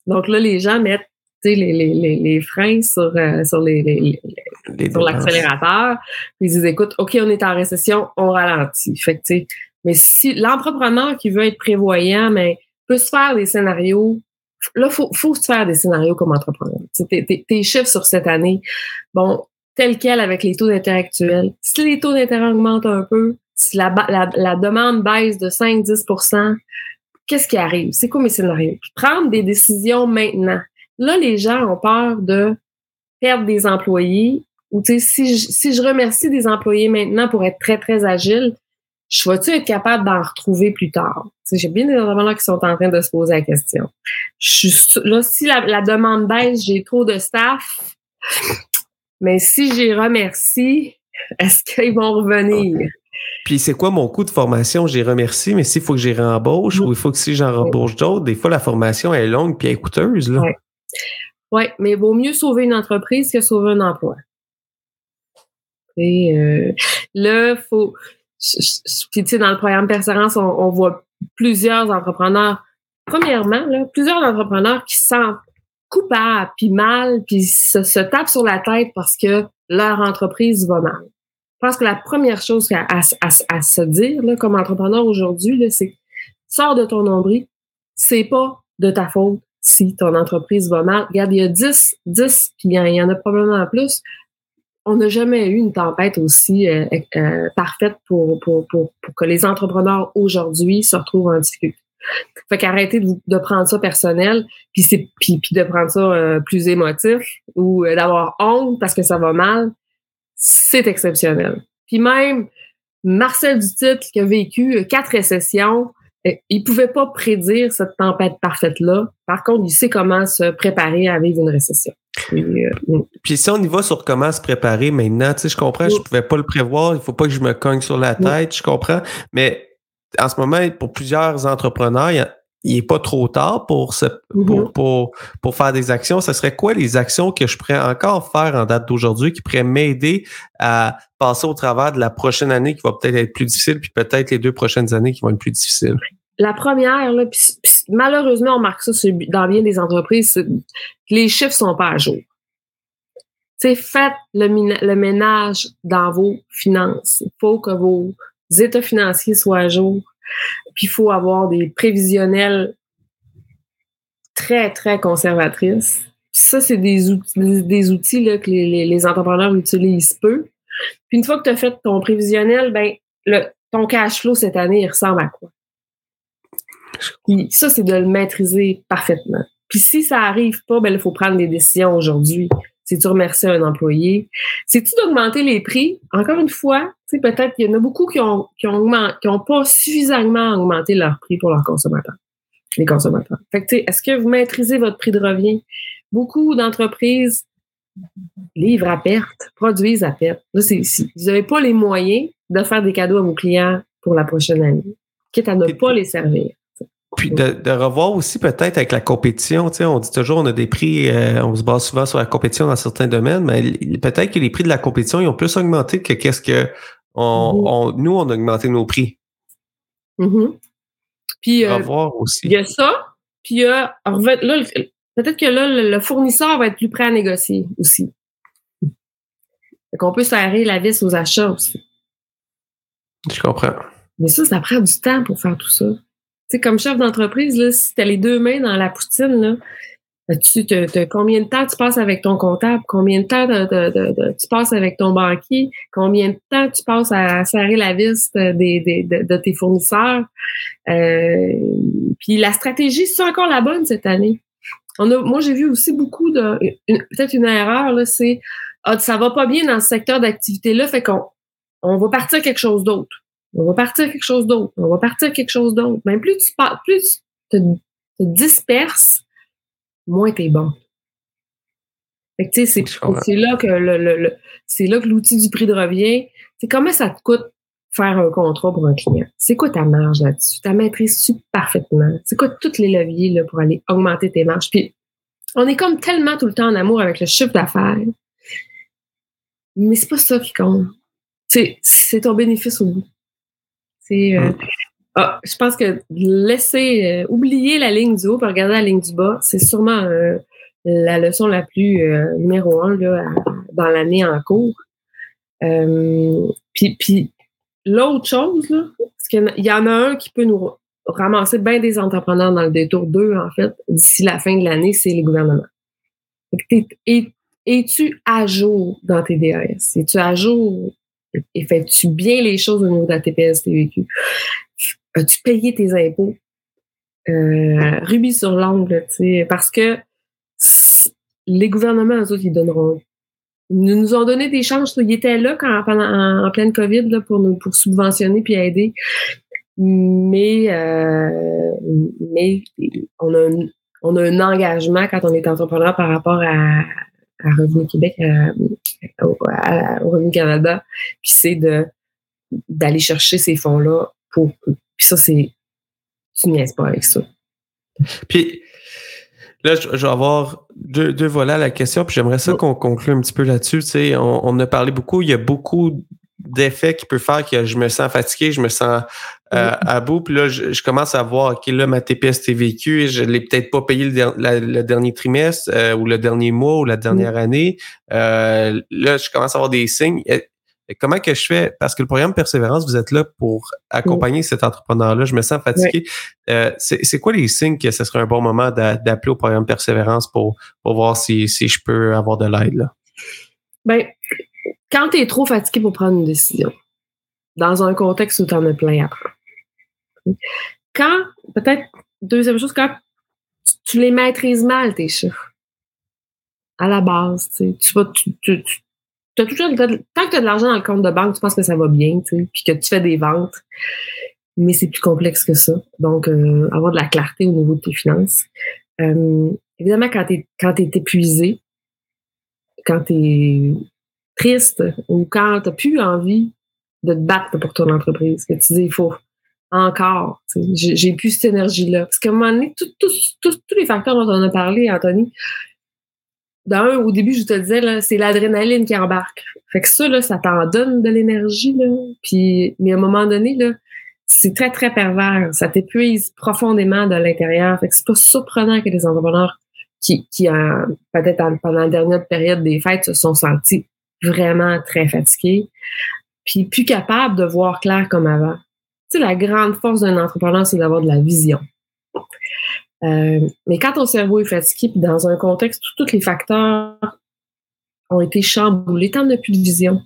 Donc là, les gens mettent les, les, les, freins sur, euh, sur les, sur l'accélérateur. Ils disent écoute, OK, on est en récession, on ralentit. Fait que, mais si l'entrepreneur qui veut être prévoyant, mais peut se faire des scénarios. Là, faut, faut se faire des scénarios comme entrepreneur. Tes, tes, chiffres sur cette année, bon, tel quel avec les taux d'intérêt actuels. Si les taux d'intérêt augmentent un peu, si la, la, demande baisse de 5-10% qu'est-ce qui arrive? C'est quoi mes scénarios? prendre des décisions maintenant. Là, les gens ont peur de perdre des employés ou si je, si je remercie des employés maintenant pour être très, très agile, je vais-tu être capable d'en retrouver plus tard? J'ai bien des entrepreneurs qui sont en train de se poser la question. Je suis, là, si la, demande baisse, j'ai trop de staff, mais si j'ai remercie, est-ce qu'ils vont revenir? Puis c'est quoi mon coût de formation? J'ai remercié, mais s'il faut que j'y rembauche ou il faut que si j'en rembauche d'autres, des fois la formation est longue puis elle est coûteuse. Oui, ouais, mais il vaut mieux sauver une entreprise que sauver un emploi. Et euh, là, faut puis tu sais, dans le programme Persévérance, on, voit plusieurs entrepreneurs. Premièrement, plusieurs entrepreneurs qui se sentent coupables, puis mal, puis se, tapent sur la tête parce que leur entreprise va mal. Je pense que la première chose à, se dire là, comme entrepreneur aujourd'hui, c'est sors de ton nombril, c'est pas de ta faute si ton entreprise va mal. Regarde, il y a 10, 10, puis il y en a probablement plus. On n'a jamais eu une tempête aussi euh, euh, parfaite pour, pour, pour, pour, que les entrepreneurs aujourd'hui se retrouvent en difficulté. Fait qu'arrêtez de, prendre ça personnel, puis, c'est, puis, de prendre ça euh, plus émotif ou d'avoir honte parce que ça va mal, c'est exceptionnel. Puis même Marcel Dutit qui a vécu quatre récessions, euh, il pouvait pas prédire cette tempête parfaite-là. Par contre, il sait comment se préparer à vivre une récession. Puis, euh, si on y va sur comment se préparer maintenant, tu sais, je comprends, je pouvais pas le prévoir, il faut pas que je me cogne sur la tête, je comprends, mais en ce moment, pour plusieurs entrepreneurs, il n'est pas trop tard pour, mm-hmm. pour, pour, faire des actions. Ce serait quoi les actions que je pourrais encore faire en date d'aujourd'hui qui pourraient m'aider à passer au travers de la prochaine année qui va peut-être être plus difficile, puis peut-être les deux prochaines années qui vont être plus difficiles? La première, là, malheureusement, on marque ça dans bien des entreprises, les chiffres sont pas à jour. C'est faites le, le ménage dans vos finances. Il faut que vos états financiers soient à jour puis il faut avoir des prévisionnels très, très conservatrices. ça, c'est des outils, des outils là, que les, entrepreneurs utilisent peu. Puis une fois que tu as fait ton prévisionnel, ben, ton cash flow cette année, il ressemble à quoi? Puis ça, c'est de le maîtriser parfaitement. Puis si ça arrive pas, ben il faut prendre des décisions aujourd'hui. C'est-tu remercier un employé? C'est-tu d'augmenter les prix? Encore une fois, peut-être qu'il y en a beaucoup qui ont, qui ont, qui ont pas suffisamment augmenté leur prix pour leurs consommateurs, les consommateurs. Fait que, est-ce que vous maîtrisez votre prix de revient? Beaucoup d'entreprises livrent à perte, produisent à perte. Là, c'est, si vous n'avez pas les moyens de faire des cadeaux à vos clients pour la prochaine année, quitte à ne pas les servir. Puis de, revoir aussi peut-être avec la compétition, tu sais, on dit toujours on a des prix, euh, on se base souvent sur la compétition dans certains domaines, mais peut-être que les prix de la compétition ils ont plus augmenté que qu'est-ce que on, mm-hmm. nous on a augmenté nos prix. Mm-hmm. Puis euh, aussi. Il y a ça, puis il y a là peut-être que là le, fournisseur va être plus prêt à négocier aussi. Fait qu'on peut serrer la vis aux achats aussi. Je comprends. Mais ça, ça prend du temps pour faire tout ça sais, comme chef d'entreprise, là, si tu as les deux mains dans la poutine, là, tu te, combien de temps tu passes avec ton comptable, combien de temps tu passes avec ton banquier, combien de temps tu passes à serrer la vis de, tes fournisseurs? Euh, puis la stratégie, c'est encore la bonne cette année. On a, moi, j'ai vu aussi beaucoup de peut-être une erreur, là, c'est ah, ça va pas bien dans ce secteur d'activité-là, fait qu'on on va partir quelque chose d'autre. On va partir quelque chose d'autre. On va partir quelque chose d'autre. Même plus tu plus tu te, disperses, moins t'es bon. Fait que, c'est, c'est là que le, c'est là que l'outil du prix de revient. C'est comment ça te coûte faire un contrat pour un client? C'est quoi ta marge là-dessus? Ta maîtrise parfaitement? C'est quoi tous les leviers là, pour aller augmenter tes marges? Puis on est comme tellement tout le temps en amour avec le chiffre d'affaires. Mais c'est pas ça qui compte. C'est, c'est ton bénéfice au bout. Euh, ah, je pense que laisser, euh, oublier la ligne du haut pour regarder la ligne du bas, c'est sûrement euh, la leçon la plus numéro un là, dans l'année en cours. puis, puis l'autre chose, là, parce qu'il y en a un qui peut nous ramasser bien des entrepreneurs dans le détour 2, en fait, d'ici la fin de l'année, c'est les gouvernements. Es-tu à jour dans tes DAS? Es-tu à jour et fais-tu bien les choses au niveau de la TPS TVQ? As-tu payé tes impôts? Euh, rubis sur l'angle, parce que les gouvernements, eux autres, ils donneront. Ils nous ont donné des chances. Ils étaient là quand, en, pleine COVID là, pour nous pour subventionner puis aider. Mais, euh, mais on, a un, on a un engagement quand on est entrepreneur par rapport à, à Revenu Québec, à, au, Revenu Canada, puis c'est de d'aller chercher ces fonds-là pour. Puis ça, c'est. Tu niaises pas avec ça. Puis là, je, vais avoir deux, deux volets à la question, puis j'aimerais ça qu'on conclue un petit peu là-dessus. Tu sais, on, on, a parlé beaucoup, il y a beaucoup d'effet qui peut faire que je me sens fatigué, je me sens euh, à bout, puis là, je, commence à voir, OK, là, ma TPS TVQ, je l'ai peut-être pas payé le, dernier trimestre euh, ou le dernier mois ou la dernière année. Euh, là, je commence à avoir des signes. Comment que je fais? Parce que le programme Persévérance, vous êtes là pour accompagner cet entrepreneur-là. Je me sens fatigué. c'est quoi les signes que ce serait un bon moment d'appeler au programme Persévérance pour, pour voir si, si je peux avoir de l'aide? Ben, quand tu es trop fatigué pour prendre une décision, dans un contexte où tu en as plein à prendre. Quand, peut-être, deuxième chose, quand tu les maîtrises mal, tes chiffres, à la base, tu vas, tu, tu, as toujours, tant que tu as de l'argent dans le compte de banque, tu penses que ça va bien, puis que tu fais des ventes, mais c'est plus complexe que ça. Donc, euh, avoir de la clarté au niveau de tes finances. Euh, évidemment, quand tu es, es épuisé, quand tu es triste ou quand tu n'as plus envie de te battre pour ton entreprise, que tu dis, il faut encore, j'ai plus cette énergie-là. Parce qu'à un moment donné, tous les facteurs dont on a parlé, Anthony, d'un, au début, je te disais, c'est l'adrénaline qui embarque. Fait que ça, là, ça t'en donne de l'énergie, là. Puis, mais à un moment donné, là, c'est très, très pervers. Ça t'épuise profondément de l'intérieur. Fait que c'est pas surprenant que les entrepreneurs qui, qui peut-être pendant la dernière période des fêtes, se sont sentis vraiment très fatigués, puis plus capable de voir clair comme avant. Sais, la grande force d'un entrepreneur, c'est d'avoir de la vision. Euh, mais quand ton cerveau est fatigué, puis dans un contexte où tous les facteurs ont été chamboulés, t'en as plus de vision.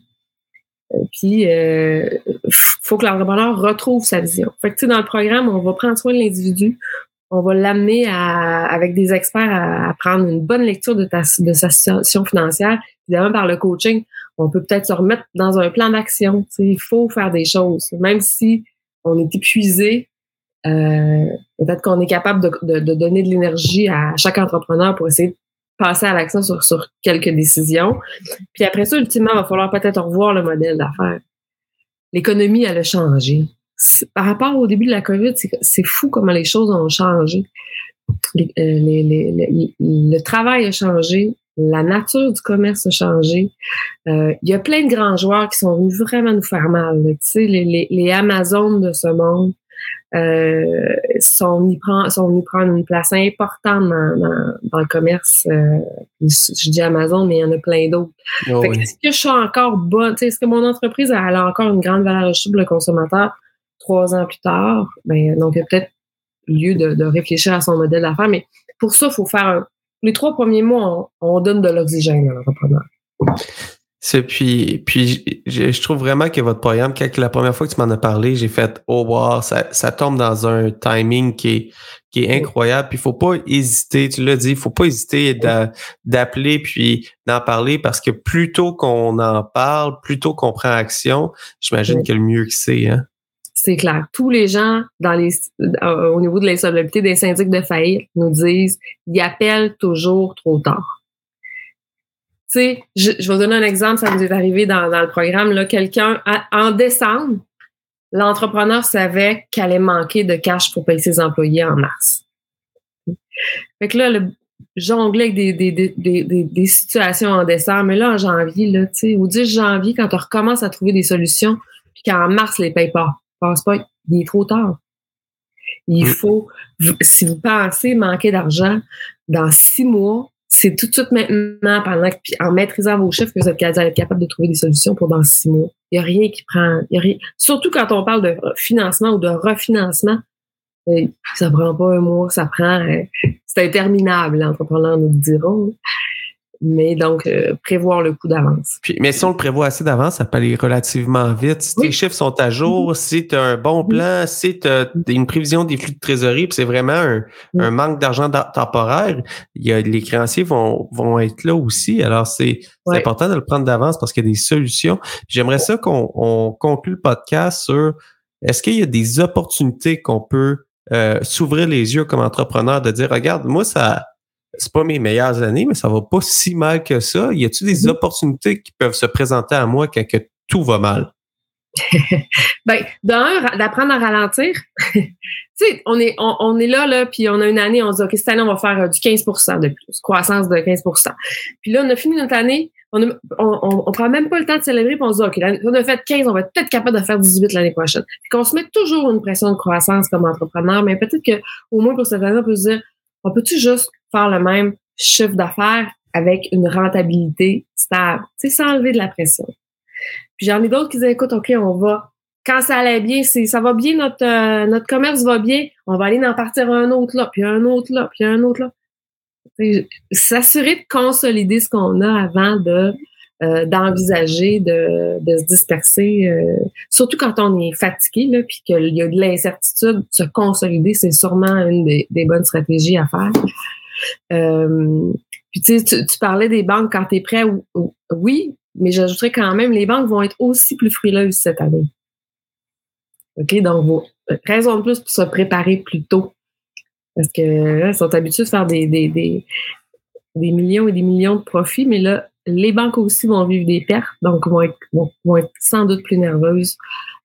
Euh, puis, euh, faut que l'entrepreneur retrouve sa vision. Fait que, tu sais, dans le programme, on va prendre soin de l'individu, on va l'amener avec des experts à, prendre une bonne lecture de, ta, de sa situation financière. Évidemment, par le coaching, on peut peut-être se remettre dans un plan d'action. Il faut faire des choses. Même si on est épuisé, euh, peut-être qu'on est capable de, donner de l'énergie à chaque entrepreneur pour essayer de passer à l'action sur, sur quelques décisions. Puis après ça, ultimement, il va falloir peut-être revoir le modèle d'affaires. L'économie, elle a changé par rapport au début de la COVID, c'est fou comment les choses ont changé. Euh, le travail a changé, la nature du commerce a changé. Euh, il y a plein de grands joueurs qui sont venus vraiment nous faire mal. Tu sais, les, les, Amazones de ce monde euh, sont, venus prendre, sont venus prendre une place importante dans, dans, le commerce. je dis Amazon, mais il y en a plein d'autres. Oh est-ce que je suis encore bonne? Est-ce que mon entreprise elle a encore une grande valeur ajoutée pour le consommateur? trois ans plus tard, ben, donc il y a peut-être lieu de, réfléchir à son modèle d'affaires. Mais pour ça, il faut faire les trois premiers mois, on, donne de l'oxygène à l'entrepreneur. C'est puis puis je, trouve vraiment que votre programme, quand la première fois que tu m'en as parlé, j'ai fait oh wow, ça, ça tombe dans un timing qui est qui est incroyable. Puis il faut pas hésiter, tu l'as dit, il faut pas hésiter d'appeler puis d'en parler parce que plus tôt qu'on en parle, plus tôt qu'on prend action, j'imagine que le mieux que c'est. Hein? C'est clair. Tous les gens euh, au niveau de l'insolvabilité des syndics de faillite nous disent ils appellent toujours trop tard. Tu sais, je, vais vous donner un exemple, ça nous est arrivé dans, le programme. Là, quelqu'un, en décembre, l'entrepreneur savait qu'elle allait manquer de cash pour payer ses employés en mars. Fait que là, le jonglait avec des, situations en décembre, mais là, en janvier, là, au 10 janvier, quand on recommence à trouver des solutions, puis qu'en mars, les paye pas pense pas, il est trop tard. Il mm. faut, si vous pensez manquer d'argent dans six mois, c'est tout de suite maintenant, pendant puis en maîtrisant vos chiffres, que vous êtes capable de trouver des solutions pour dans six mois. Il n'y a rien qui prend. Y a rien, surtout quand on parle de financement ou de refinancement, euh, ça prend pas un mois, ça prend. Euh, c'est interminable, l'entrepreneur nous le diront mais donc euh, prévoir le coup d'avance. mais si on le prévoit assez d'avance, ça peut aller relativement vite. Si tes chiffres sont à jour, si tu as un bon plan, si tu as une prévision des flux de trésorerie, puis c'est vraiment un, un manque d'argent temporaire, il y a, les créanciers vont, vont être là aussi. Alors, c'est important de le prendre d'avance parce qu'il y a des solutions. J'aimerais ça qu'on on conclue le podcast sur est-ce qu'il y a des opportunités qu'on peut euh, s'ouvrir les yeux comme entrepreneur de dire, regarde, moi, ça c'est pas mes meilleures années, mais ça va pas si mal que ça. Y a-t-il des mm-hmm. opportunités qui peuvent se présenter à moi quand que tout va mal? ben, d'un, d'apprendre à ralentir. tu sais, on est, on, est là, là, puis on a une année, on se dit, OK, cette année, on va faire euh, du 15% de plus, croissance de 15% Puis là, on a fini notre année, on ne prend même pas le temps de célébrer, puis on se dit, OK, on a fait 15, on va être peut-être capable de faire 18 l'année prochaine. Qu'on se met toujours une pression de croissance comme entrepreneur, mais peut-être qu'au moins pour cette année, on peut se dire, on peut-tu juste faire le même chiffre d'affaires avec une rentabilité stable, tu sais, de la pression. Puis j'en ai d'autres qui disent, écoute, OK, on va, quand ça allait bien, c'est, ça va bien, notre, euh, notre commerce va bien, on va aller en partir un autre là, puis un autre là, puis un autre là. S'assurer de consolider ce qu'on a avant de euh, d'envisager de, de, se disperser, euh, surtout quand on est fatigué, là, puis qu'il y a de l'incertitude, se consolider, c'est sûrement une des, bonnes stratégies à faire. Euh, puis tu, parlais des banques quand tu es prêt, oui, mais j'ajouterais quand même, les banques vont être aussi plus frileuses cette année. OK, donc raison de plus pour se préparer plus tôt. Parce que sont habitués de faire des, millions et des millions de profits, mais là, les banques aussi vont vivre des pertes, donc vont être, vont, être sans doute plus nerveuses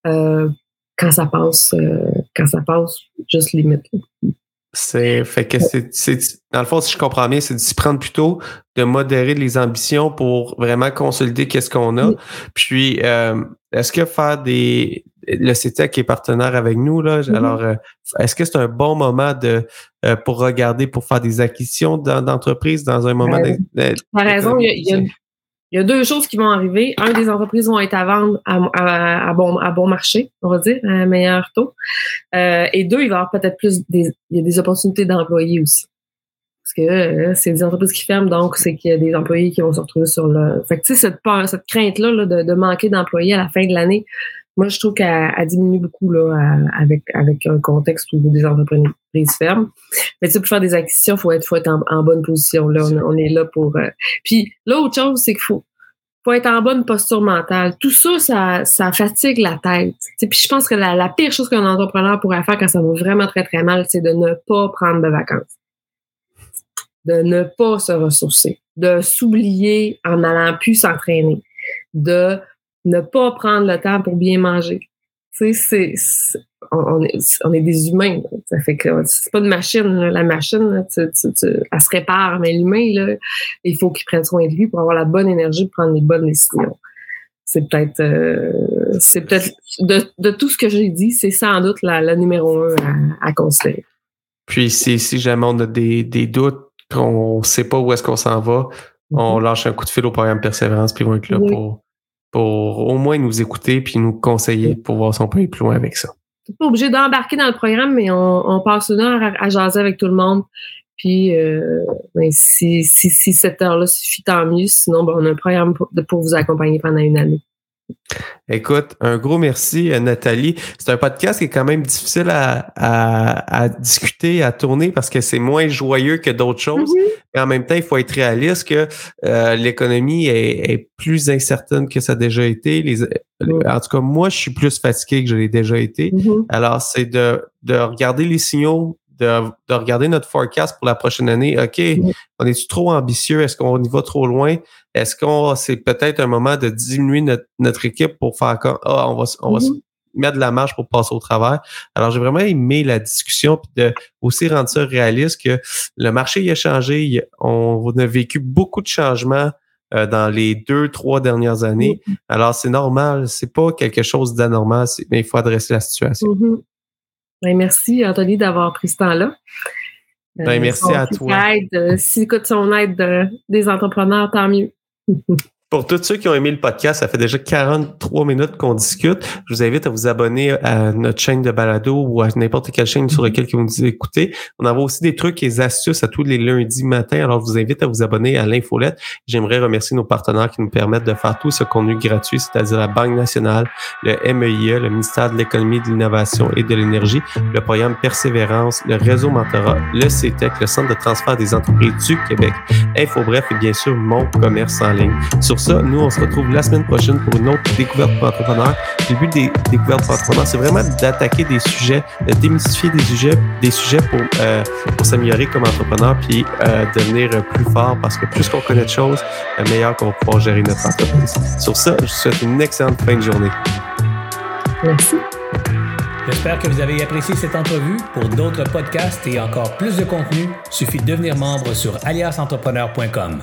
euh, quand ça passe, euh, quand ça passe juste limite. C'est fait que c'est dans le fond, si je comprends bien, c'est de s'y prendre plutôt, de modérer les ambitions pour vraiment consolider qu'est-ce qu'on a. Puis euh, est-ce que faire des le CETEC est partenaire avec nous là, mm-hmm. alors euh, est-ce que c'est un bon moment de euh, pour regarder pour faire des acquisitions d'entreprises dans un moment de, raison, il y, a, il y a deux choses qui vont arriver. Un, des entreprises vont être à vendre à, bon, marché, on va dire, à un meilleur taux. Euh, et deux, il va y avoir peut-être plus des, il y a des opportunités d'employés aussi. Parce que euh, c'est des entreprises qui ferment, donc c'est qu'il y a des employés qui vont se retrouver sur le. Fait que tu sais, cette peur, cette crainte-là de manquer d'employés à la fin de l'année, moi, je trouve qu'elle diminue beaucoup là, avec, avec un contexte où des entreprises ferment. Mais tu pour faire des acquisitions, il faut être, faut être en, bonne position. Là, on, est là pour. Euh, Puis l'autre chose, c'est qu'il faut, faut être en bonne posture mentale. Tout ça, ça, ça fatigue la tête. Puis je pense que la, la pire chose qu'un entrepreneur pourrait faire quand ça va vraiment très, très mal, c'est de ne pas prendre de vacances. De ne pas se ressourcer. De s'oublier en n'allant plus s'entraîner. De ne pas prendre le temps pour bien manger. Tu sais, c'est, on, est, on est des humains. Ça fait que c'est pas de machine. La machine, tu, tu, elle se répare, mais l'humain, là, il faut qu'il prenne soin de lui pour avoir la bonne énergie pour prendre les bonnes décisions. C'est peut-être, euh, c'est peut-être de, de, tout ce que j'ai dit, c'est sans doute la, la numéro un à, à considérer. Puis si, si jamais on a des, des doutes, qu'on sait pas où est-ce qu'on s'en va, on mm-hmm. lâche un coup de fil au programme Persévérance, puis ils vont être là pour pour au moins nous écouter puis nous conseiller pour voir si on peut aller plus loin avec ça. Tu pas obligé d'embarquer dans le programme, mais on, passe une heure à, jaser avec tout le monde. Puis euh, ben, si, si, si, cette heure-là suffit, tant mieux. Sinon, ben, on a un programme pour vous accompagner pendant une année. Écoute, un gros merci, euh, Nathalie. C'est un podcast qui est quand même difficile à, à, discuter, à tourner parce que c'est moins joyeux que d'autres choses. Mais en même temps, il faut être réaliste que euh, l'économie est, plus incertaine que ça a déjà été. Les, En tout cas, moi, je suis plus fatigué que je l'ai déjà été. Mm-hmm. Alors, c'est de, de regarder les signaux de, de, regarder notre forecast pour la prochaine année. OK, on est-tu trop ambitieux? Est-ce qu'on y va trop loin? Est-ce qu'on c'est peut-être un moment de diminuer notre, notre équipe pour faire comme ah, on va, on va mm-hmm. mettre de la marge pour passer au travers? Alors, j'ai vraiment aimé la discussion puis de aussi rendre ça réaliste que le marché a changé. On a vécu beaucoup de changements euh, dans les deux, trois dernières années. Mm-hmm. Alors, c'est normal. C'est pas quelque chose d'anormal, mais il faut adresser la situation. Mm-hmm. Ben, merci, Anthony, d'avoir pris ce temps-là. Ben, merci à toi. Euh, si écoute son aide des entrepreneurs, tant mieux. Mm-hmm. Pour tous ceux qui ont aimé le podcast, ça fait déjà 43 minutes qu'on discute. Je vous invite à vous abonner à notre chaîne de balado ou à n'importe quelle chaîne sur laquelle vous nous écoutez. On envoie aussi des trucs et des astuces à tous les lundis matin. Alors, je vous invite à vous abonner à l'infolette. J'aimerais remercier nos partenaires qui nous permettent de faire tout ce contenu gratuit, c'est-à-dire la Banque nationale, le MEIE, le ministère de l'économie, de l'innovation et de l'énergie, le programme Persévérance, le réseau Mentorat, le CETEC, le Centre de transfert des entreprises du Québec, InfoBref et bien sûr mon commerce en ligne ça, nous, on se retrouve la semaine prochaine pour une autre découverte pour entrepreneurs. Le but des découvertes pour entrepreneurs, c'est vraiment d'attaquer des sujets, de démystifier des sujets, des sujets pour, euh, pour s'améliorer comme entrepreneur, puis euh, devenir plus fort parce que plus qu'on connaît de choses, meilleur qu'on va pouvoir gérer notre entreprise. Sur ça, je vous souhaite une excellente fin de journée. Merci. J'espère que vous avez apprécié cette entrevue. Pour d'autres podcasts et encore plus de contenu, suffit de devenir membre sur aliasentrepreneur.com.